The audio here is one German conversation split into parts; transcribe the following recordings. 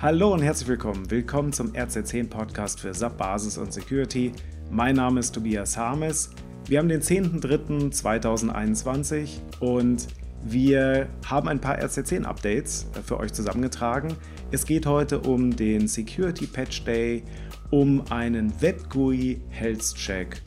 Hallo und herzlich willkommen. Willkommen zum RC10 Podcast für SAP Basis und Security. Mein Name ist Tobias Harmes. Wir haben den 10.03.2021 und wir haben ein paar RC10 Updates für euch zusammengetragen. Es geht heute um den Security Patch Day, um einen WebGUI Health Check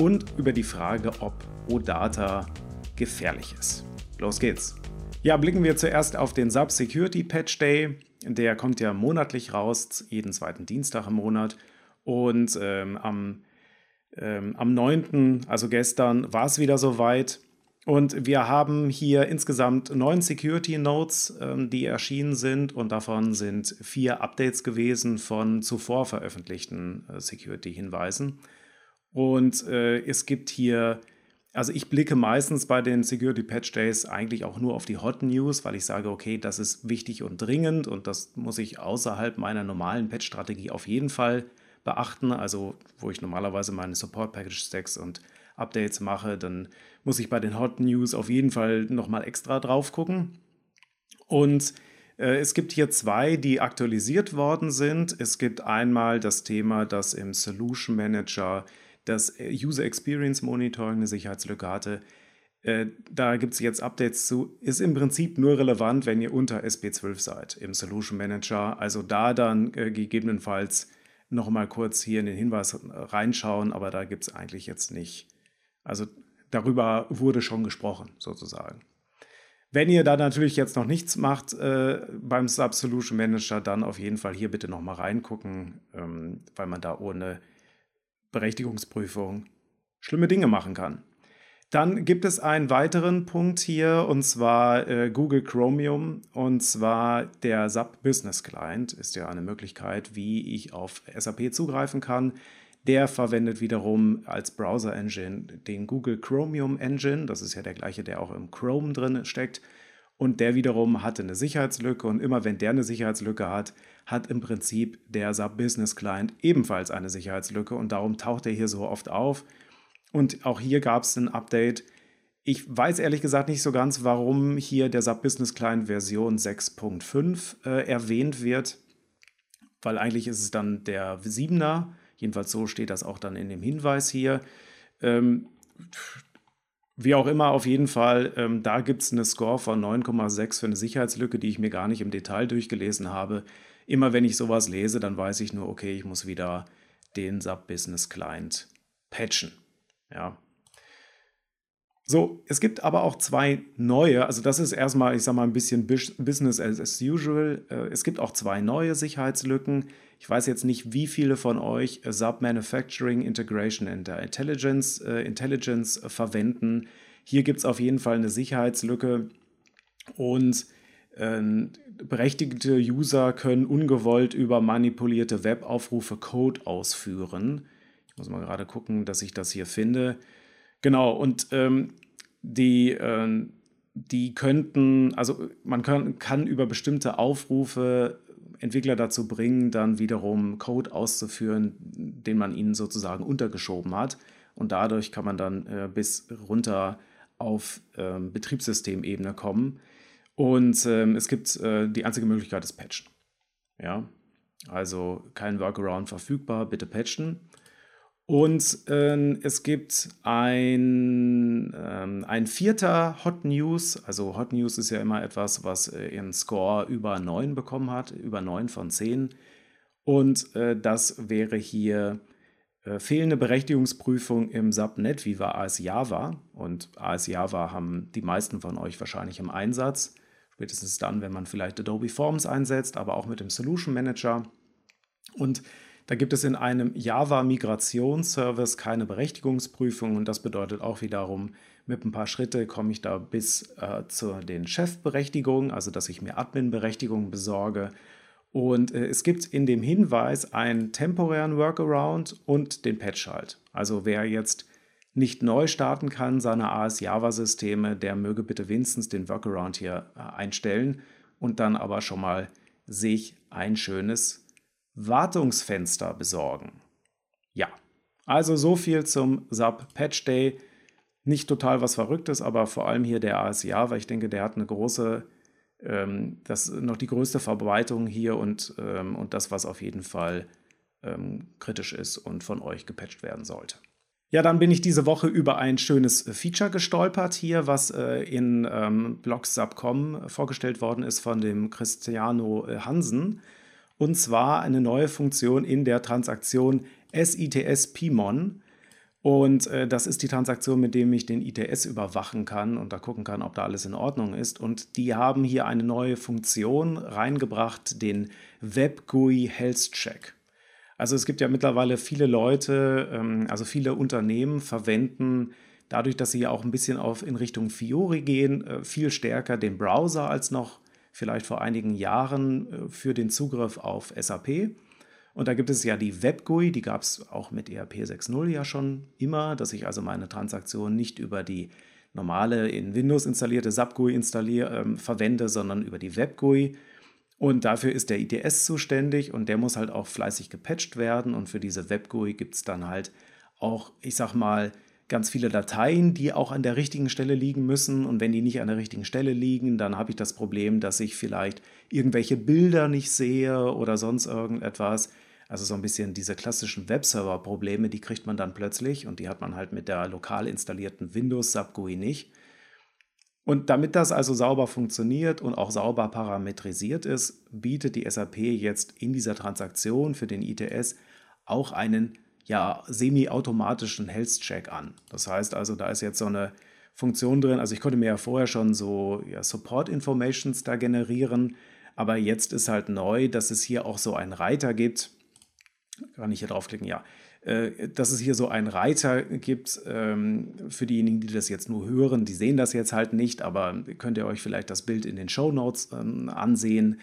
und über die Frage, ob OData gefährlich ist. Los geht's. Ja, blicken wir zuerst auf den SAP Security Patch Day. Der kommt ja monatlich raus, jeden zweiten Dienstag im Monat. Und ähm, am, ähm, am 9., also gestern, war es wieder soweit. Und wir haben hier insgesamt neun Security Notes, ähm, die erschienen sind. Und davon sind vier Updates gewesen von zuvor veröffentlichten äh, Security-Hinweisen. Und äh, es gibt hier also ich blicke meistens bei den Security Patch Days eigentlich auch nur auf die Hot News, weil ich sage, okay, das ist wichtig und dringend und das muss ich außerhalb meiner normalen Patch-Strategie auf jeden Fall beachten. Also wo ich normalerweise meine Support Package Stacks und Updates mache, dann muss ich bei den Hot News auf jeden Fall nochmal extra drauf gucken. Und äh, es gibt hier zwei, die aktualisiert worden sind. Es gibt einmal das Thema, dass im Solution Manager das äh, User Experience Monitoring eine Sicherheitslücke hatte. Äh, da gibt es jetzt Updates zu. Ist im Prinzip nur relevant, wenn ihr unter SP12 seid im Solution Manager. Also da dann äh, gegebenenfalls nochmal kurz hier in den Hinweis reinschauen, aber da gibt es eigentlich jetzt nicht. Also darüber wurde schon gesprochen, sozusagen. Wenn ihr da natürlich jetzt noch nichts macht äh, beim Sub-Solution Manager, dann auf jeden Fall hier bitte nochmal reingucken, ähm, weil man da ohne Berechtigungsprüfung schlimme Dinge machen kann. Dann gibt es einen weiteren Punkt hier und zwar äh, Google Chromium und zwar der SAP Business Client ist ja eine Möglichkeit, wie ich auf SAP zugreifen kann. Der verwendet wiederum als Browser Engine den Google Chromium Engine, das ist ja der gleiche, der auch im Chrome drin steckt. Und der wiederum hatte eine Sicherheitslücke und immer wenn der eine Sicherheitslücke hat, hat im Prinzip der SAP Business Client ebenfalls eine Sicherheitslücke und darum taucht er hier so oft auf. Und auch hier gab es ein Update. Ich weiß ehrlich gesagt nicht so ganz, warum hier der SAP Business Client Version 6.5 äh, erwähnt wird, weil eigentlich ist es dann der 7er. Jedenfalls so steht das auch dann in dem Hinweis hier. Ähm, wie auch immer, auf jeden Fall, ähm, da gibt es eine Score von 9,6 für eine Sicherheitslücke, die ich mir gar nicht im Detail durchgelesen habe. Immer wenn ich sowas lese, dann weiß ich nur, okay, ich muss wieder den SAP Business Client patchen. Ja. So, es gibt aber auch zwei neue, also das ist erstmal, ich sag mal, ein bisschen Business as usual. Äh, es gibt auch zwei neue Sicherheitslücken. Ich weiß jetzt nicht, wie viele von euch SAP Manufacturing Integration and Intelligence, äh, Intelligence verwenden. Hier gibt es auf jeden Fall eine Sicherheitslücke und äh, berechtigte User können ungewollt über manipulierte Webaufrufe Code ausführen. Ich muss mal gerade gucken, dass ich das hier finde. Genau, und ähm, die, äh, die könnten, also man kann, kann über bestimmte Aufrufe Entwickler dazu bringen, dann wiederum Code auszuführen, den man ihnen sozusagen untergeschoben hat. Und dadurch kann man dann äh, bis runter auf äh, Betriebssystemebene kommen. Und ähm, es gibt äh, die einzige Möglichkeit ist Patchen. Ja, also kein Workaround verfügbar, bitte patchen. Und äh, es gibt ein, ähm, ein vierter Hot News. Also Hot News ist ja immer etwas, was äh, ihren Score über 9 bekommen hat, über 9 von 10. Und äh, das wäre hier äh, fehlende Berechtigungsprüfung im Subnet Viva AS Java. Und AS Java haben die meisten von euch wahrscheinlich im Einsatz. Spätestens dann, wenn man vielleicht Adobe Forms einsetzt, aber auch mit dem Solution Manager. Und da gibt es in einem Java-Migrationsservice keine Berechtigungsprüfung und das bedeutet auch wiederum, mit ein paar Schritte komme ich da bis äh, zu den Chefberechtigungen, also dass ich mir Admin-Berechtigungen besorge. Und äh, es gibt in dem Hinweis einen temporären Workaround und den Patch halt. Also wer jetzt nicht neu starten kann, seine AS-Java-Systeme, der möge bitte wenigstens den Workaround hier äh, einstellen und dann aber schon mal sich ein schönes Wartungsfenster besorgen. Ja, also so viel zum SAP Patch Day. Nicht total was Verrücktes, aber vor allem hier der ASIA, weil ich denke, der hat eine große ähm, das noch die größte Verbreitung hier und, ähm, und das, was auf jeden Fall ähm, kritisch ist und von euch gepatcht werden sollte. Ja, dann bin ich diese Woche über ein schönes Feature gestolpert hier, was äh, in ähm, Blogs.com vorgestellt worden ist von dem Cristiano äh, Hansen. Und zwar eine neue Funktion in der Transaktion SITS Pimon. Und äh, das ist die Transaktion, mit dem ich den ITS überwachen kann und da gucken kann, ob da alles in Ordnung ist. Und die haben hier eine neue Funktion reingebracht, den WebGUI Health Check. Also es gibt ja mittlerweile viele Leute, ähm, also viele Unternehmen verwenden dadurch, dass sie ja auch ein bisschen auf in Richtung Fiori gehen, äh, viel stärker den Browser als noch vielleicht vor einigen Jahren äh, für den Zugriff auf SAP. Und da gibt es ja die WebGUI, die gab es auch mit ERP 6.0 ja schon immer, dass ich also meine Transaktion nicht über die normale in Windows installierte SAP-GUI ähm, verwende, sondern über die WebGUI. Und dafür ist der ITS zuständig und der muss halt auch fleißig gepatcht werden. Und für diese WebGUI gibt es dann halt auch, ich sag mal, ganz viele Dateien, die auch an der richtigen Stelle liegen müssen. Und wenn die nicht an der richtigen Stelle liegen, dann habe ich das Problem, dass ich vielleicht irgendwelche Bilder nicht sehe oder sonst irgendetwas. Also so ein bisschen diese klassischen Webserver-Probleme, die kriegt man dann plötzlich und die hat man halt mit der lokal installierten Windows Sub GUI nicht. Und damit das also sauber funktioniert und auch sauber parametrisiert ist, bietet die SAP jetzt in dieser Transaktion für den ITS auch einen ja, semi-automatischen Health-Check an. Das heißt also, da ist jetzt so eine Funktion drin. Also ich konnte mir ja vorher schon so ja, Support-Informations da generieren, aber jetzt ist halt neu, dass es hier auch so einen Reiter gibt, kann ich hier draufklicken? Ja. Äh, dass es hier so einen Reiter gibt, ähm, für diejenigen, die das jetzt nur hören, die sehen das jetzt halt nicht, aber könnt ihr euch vielleicht das Bild in den Show Notes ähm, ansehen.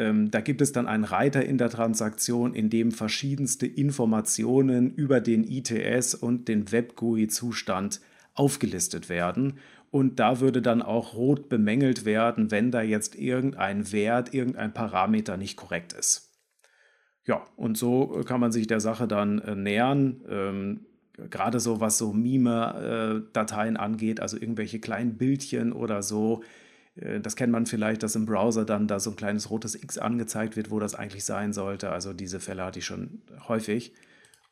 Ähm, da gibt es dann einen Reiter in der Transaktion, in dem verschiedenste Informationen über den ITS und den Web-GUI-Zustand aufgelistet werden. Und da würde dann auch rot bemängelt werden, wenn da jetzt irgendein Wert, irgendein Parameter nicht korrekt ist. Ja, und so äh, kann man sich der Sache dann äh, nähern. Ähm, Gerade so, was so Mime-Dateien äh, angeht, also irgendwelche kleinen Bildchen oder so. Äh, das kennt man vielleicht, dass im Browser dann da so ein kleines rotes X angezeigt wird, wo das eigentlich sein sollte. Also diese Fälle hatte ich schon häufig.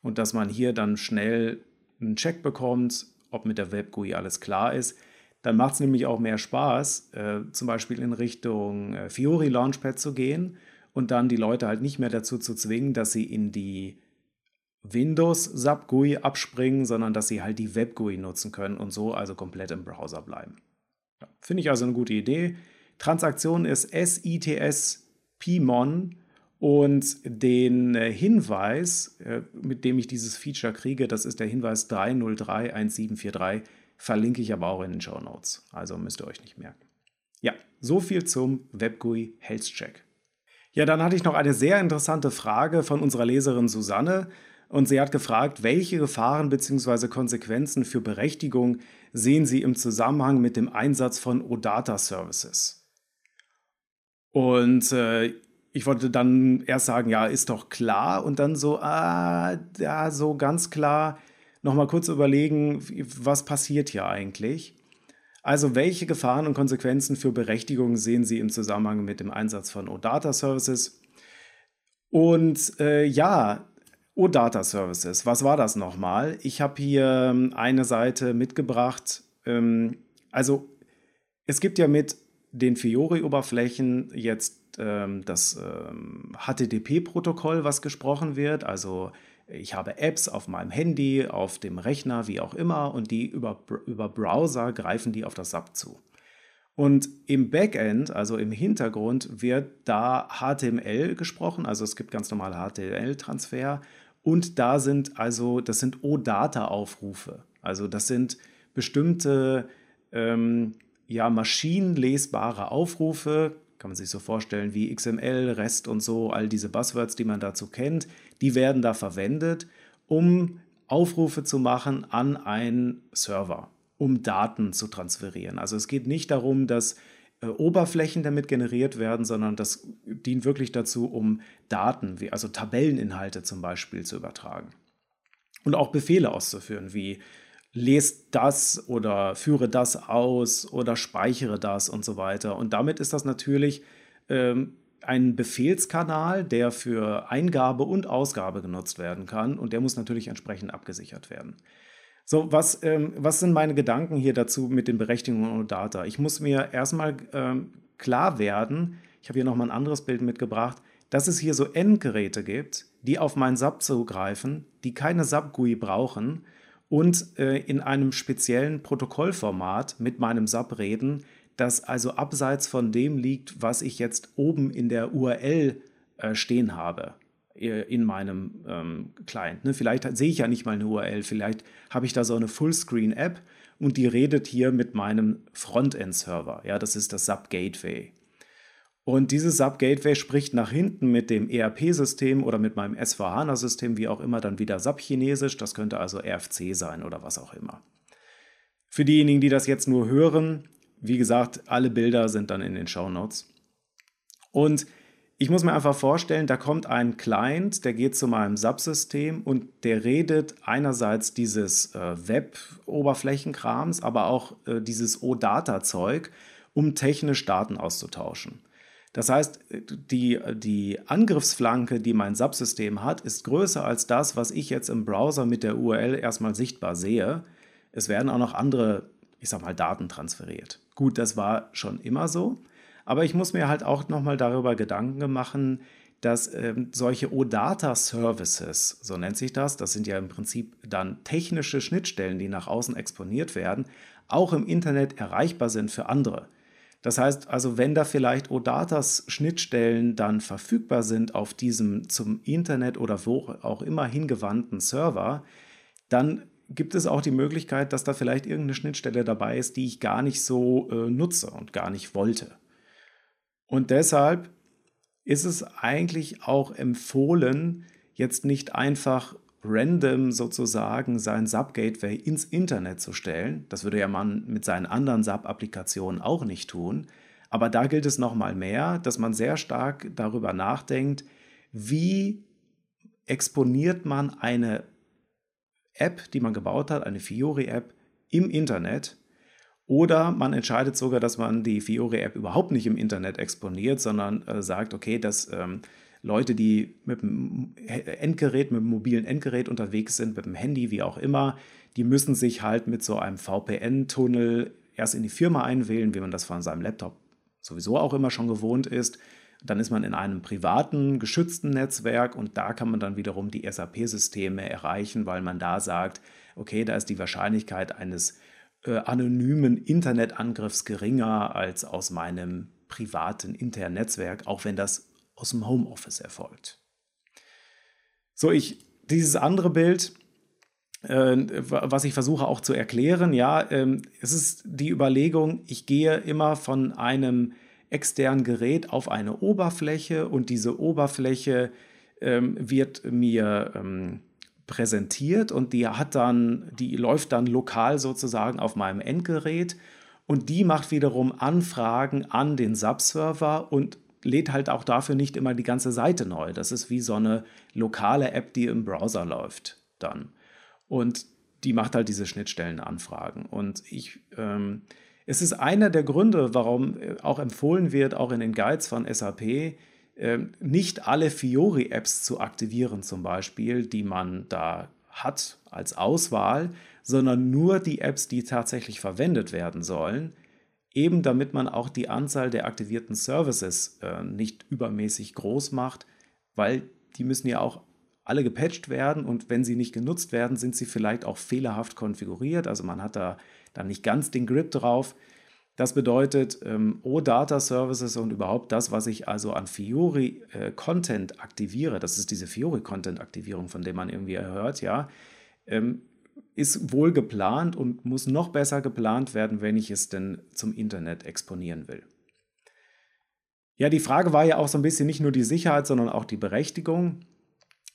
Und dass man hier dann schnell einen Check bekommt, ob mit der WebGUI alles klar ist. Dann macht es nämlich auch mehr Spaß, äh, zum Beispiel in Richtung äh, Fiori Launchpad zu gehen und dann die Leute halt nicht mehr dazu zu zwingen, dass sie in die Windows SAP GUI abspringen, sondern dass sie halt die Web GUI nutzen können und so also komplett im Browser bleiben. Ja, Finde ich also eine gute Idee. Transaktion ist SITS PMON und den äh, Hinweis, äh, mit dem ich dieses Feature kriege, das ist der Hinweis 3031743, verlinke ich aber auch in den Show Notes. Also müsst ihr euch nicht merken. Ja, so viel zum WebGUI Health Check. Ja, dann hatte ich noch eine sehr interessante Frage von unserer Leserin Susanne. Und sie hat gefragt, welche Gefahren bzw. Konsequenzen für Berechtigung sehen Sie im Zusammenhang mit dem Einsatz von OData Services? Und äh, ich wollte dann erst sagen, ja, ist doch klar. Und dann so, ah, ja, so ganz klar nochmal kurz überlegen, was passiert hier eigentlich? Also welche Gefahren und Konsequenzen für Berechtigung sehen Sie im Zusammenhang mit dem Einsatz von OData Services? Und äh, ja, OData Services, was war das nochmal? Ich habe hier ähm, eine Seite mitgebracht. Ähm, also es gibt ja mit den Fiori-Oberflächen jetzt ähm, das HTTP-Protokoll, was gesprochen wird, also ich habe Apps auf meinem Handy, auf dem Rechner, wie auch immer, und die über, über Browser greifen die auf das SAP zu. Und im Backend, also im Hintergrund, wird da HTML gesprochen, also es gibt ganz normale HTML-Transfer und da sind also, das sind OData-Aufrufe. Also das sind bestimmte ähm, ja, maschinenlesbare Aufrufe, kann man sich so vorstellen wie XML, REST und so, all diese Buzzwords, die man dazu kennt, die werden da verwendet, um Aufrufe zu machen an einen Server, um Daten zu transferieren. Also es geht nicht darum, dass äh, Oberflächen damit generiert werden, sondern das dient wirklich dazu, um Daten, wie, also Tabelleninhalte zum Beispiel zu übertragen. Und auch Befehle auszuführen, wie lest das oder führe das aus oder speichere das und so weiter. Und damit ist das natürlich ähm, ein Befehlskanal, der für Eingabe und Ausgabe genutzt werden kann und der muss natürlich entsprechend abgesichert werden. So, was, ähm, was sind meine Gedanken hier dazu mit den Berechtigungen und Data? Ich muss mir erstmal ähm, klar werden, ich habe hier nochmal ein anderes Bild mitgebracht, dass es hier so Endgeräte gibt, die auf mein SAP zugreifen, die keine SAP-GUI brauchen und äh, in einem speziellen Protokollformat mit meinem SAP reden, das also abseits von dem liegt, was ich jetzt oben in der URL äh, stehen habe in meinem ähm, Client. Ne? Vielleicht sehe ich ja nicht mal eine URL, vielleicht habe ich da so eine Fullscreen-App und die redet hier mit meinem Frontend-Server. Ja, das ist das SAP Gateway. Und dieses SAP Gateway spricht nach hinten mit dem ERP-System oder mit meinem S4HANA-System, wie auch immer, dann wieder SAP Chinesisch. Das könnte also RFC sein oder was auch immer. Für diejenigen, die das jetzt nur hören, wie gesagt, alle Bilder sind dann in den Show Notes. Und ich muss mir einfach vorstellen, da kommt ein Client, der geht zu meinem Subsystem und der redet einerseits dieses äh, Web-Oberflächenkrams, aber auch äh, dieses OData-Zeug, um technisch Daten auszutauschen. Das heißt, die, die Angriffsflanke, die mein Subsystem hat, ist größer als das, was ich jetzt im Browser mit der URL erstmal sichtbar sehe. Es werden auch noch andere, ich sag mal, Daten transferiert. Gut, das war schon immer so, aber ich muss mir halt auch nochmal darüber Gedanken machen, dass ähm, solche OData-Services, so nennt sich das, das sind ja im Prinzip dann technische Schnittstellen, die nach außen exponiert werden, auch im Internet erreichbar sind für andere. Das heißt also, wenn da vielleicht ODatas Schnittstellen dann verfügbar sind auf diesem zum Internet oder wo auch immer hingewandten Server, dann gibt es auch die Möglichkeit, dass da vielleicht irgendeine Schnittstelle dabei ist, die ich gar nicht so äh, nutze und gar nicht wollte. Und deshalb ist es eigentlich auch empfohlen, jetzt nicht einfach random sozusagen sein SAP-Gateway ins Internet zu stellen. Das würde ja man mit seinen anderen SAP-Applikationen auch nicht tun. Aber da gilt es nochmal mehr, dass man sehr stark darüber nachdenkt, wie exponiert man eine App, die man gebaut hat, eine Fiori-App im Internet. Oder man entscheidet sogar, dass man die Fiori-App überhaupt nicht im Internet exponiert, sondern äh, sagt, okay, das ähm, Leute, die mit dem Endgerät, mit dem mobilen Endgerät unterwegs sind, mit dem Handy, wie auch immer, die müssen sich halt mit so einem VPN-Tunnel erst in die Firma einwählen, wie man das von seinem Laptop sowieso auch immer schon gewohnt ist. Dann ist man in einem privaten, geschützten Netzwerk und da kann man dann wiederum die SAP-Systeme erreichen, weil man da sagt, okay, da ist die Wahrscheinlichkeit eines äh, anonymen Internetangriffs geringer als aus meinem privaten internen Netzwerk, auch wenn das aus dem Homeoffice erfolgt. So, ich, dieses andere Bild, äh, was ich versuche auch zu erklären, ja, äh, es ist die Überlegung, ich gehe immer von einem externen Gerät auf eine Oberfläche und diese Oberfläche äh, wird mir ähm, präsentiert und die hat dann, die läuft dann lokal sozusagen auf meinem Endgerät und die macht wiederum Anfragen an den Subserver und lädt halt auch dafür nicht immer die ganze Seite neu. Das ist wie so eine lokale App, die im Browser läuft dann. Und die macht halt diese Schnittstellenanfragen. Und ich, ähm, es ist einer der Gründe, warum äh, auch empfohlen wird, auch in den Guides von SAP, nicht alle Fiori-Apps zu aktivieren, zum Beispiel, die man da hat als Auswahl, sondern nur die Apps, die tatsächlich verwendet werden sollen eben damit man auch die Anzahl der aktivierten Services äh, nicht übermäßig groß macht, weil die müssen ja auch alle gepatcht werden und wenn sie nicht genutzt werden, sind sie vielleicht auch fehlerhaft konfiguriert. Also man hat da dann nicht ganz den Grip drauf. Das bedeutet, ähm, OData Services und überhaupt das, was ich also an Fiori äh, Content aktiviere, das ist diese Fiori Content Aktivierung, von der man irgendwie hört, ja, ähm, ist wohl geplant und muss noch besser geplant werden, wenn ich es denn zum Internet exponieren will. Ja, die Frage war ja auch so ein bisschen nicht nur die Sicherheit, sondern auch die Berechtigung.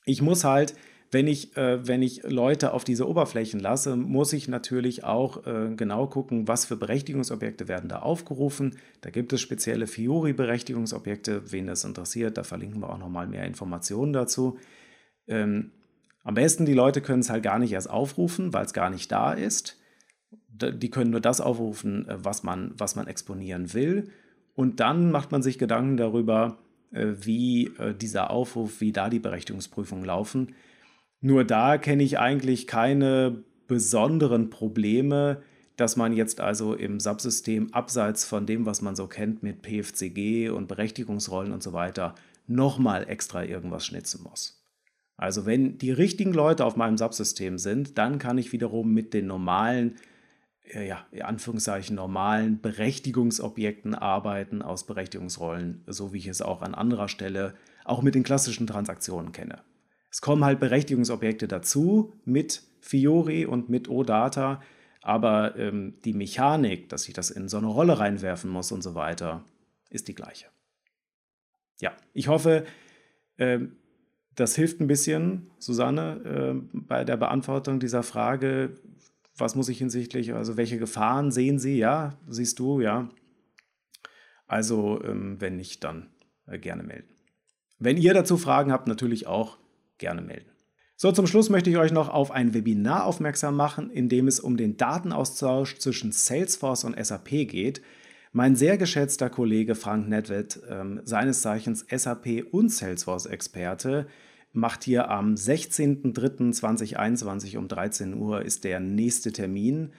Ich muss halt, wenn ich, äh, wenn ich Leute auf diese Oberflächen lasse, muss ich natürlich auch äh, genau gucken, was für Berechtigungsobjekte werden da aufgerufen. Da gibt es spezielle Fiori-Berechtigungsobjekte, wen das interessiert, da verlinken wir auch nochmal mehr Informationen dazu. Ähm, Am besten, die Leute können es halt gar nicht erst aufrufen, weil es gar nicht da ist. Die können nur das aufrufen, äh, was man, was man exponieren will. Und dann macht man sich Gedanken darüber, äh, wie äh, dieser Aufruf, wie da die Berechtigungsprüfungen laufen. Nur da kenne ich eigentlich keine besonderen Probleme, dass man jetzt also im Subsystem abseits von dem, was man so kennt mit PFCG und Berechtigungsrollen und so weiter, nochmal extra irgendwas schnitzen muss. Also wenn die richtigen Leute auf meinem Subsystem sind, dann kann ich wiederum mit den normalen, äh, ja, in Anführungszeichen normalen Berechtigungsobjekten arbeiten aus Berechtigungsrollen, so wie ich es auch an anderer Stelle auch mit den klassischen Transaktionen kenne. Es kommen halt Berechtigungsobjekte dazu mit Fiori und mit OData, aber ähm, die Mechanik, dass ich das in so eine Rolle reinwerfen muss und so weiter, ist die gleiche. Ja, ich hoffe, äh, das hilft ein bisschen, Susanne, äh, bei der Beantwortung dieser Frage, was muss ich hinsichtlich, also welche Gefahren sehen Sie? Ja, siehst du, ja. Also, ähm, wenn nicht, dann äh, gerne melden. Wenn ihr dazu Fragen habt, natürlich auch gerne melden. So, zum Schluss möchte ich euch noch auf ein Webinar aufmerksam machen, in dem es um den Datenaustausch zwischen Salesforce und SAP geht. Mein sehr geschätzter Kollege Frank Nedved, ähm, seines Zeichens SAP und Salesforce-Experte, macht hier am 16.03.2021 um 13 Uhr ist der nächste Termin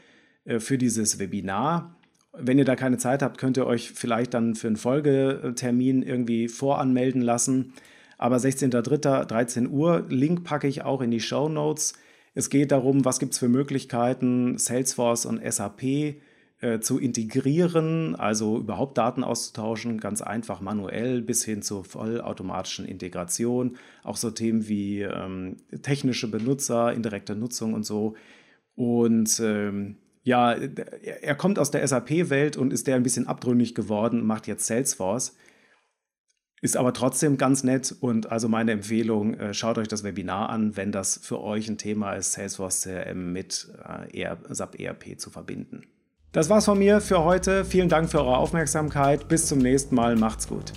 äh, für dieses Webinar. Wenn ihr da keine Zeit habt, könnt ihr euch vielleicht dann für einen Folgetermin irgendwie voranmelden lassen. Aber 16.03. 13 Uhr, Link packe ich auch in die Show Notes. Es geht darum, was gibt es für Möglichkeiten, Salesforce und SAP äh, zu integrieren, also überhaupt Daten auszutauschen, ganz einfach manuell bis hin zur vollautomatischen Integration. Auch so Themen wie ähm, technische Benutzer, indirekte Nutzung und so. Und ähm, ja, er kommt aus der SAP-Welt und ist der ein bisschen abtrünnig geworden, macht jetzt Salesforce. Ist aber trotzdem ganz nett und also meine Empfehlung, äh, schaut euch das Webinar an, wenn das für euch ein Thema ist, Salesforce CRM mit äh, SAP ERP zu verbinden. Das war's von mir für heute. Vielen Dank für eure Aufmerksamkeit. Bis zum nächsten Mal. Macht's gut.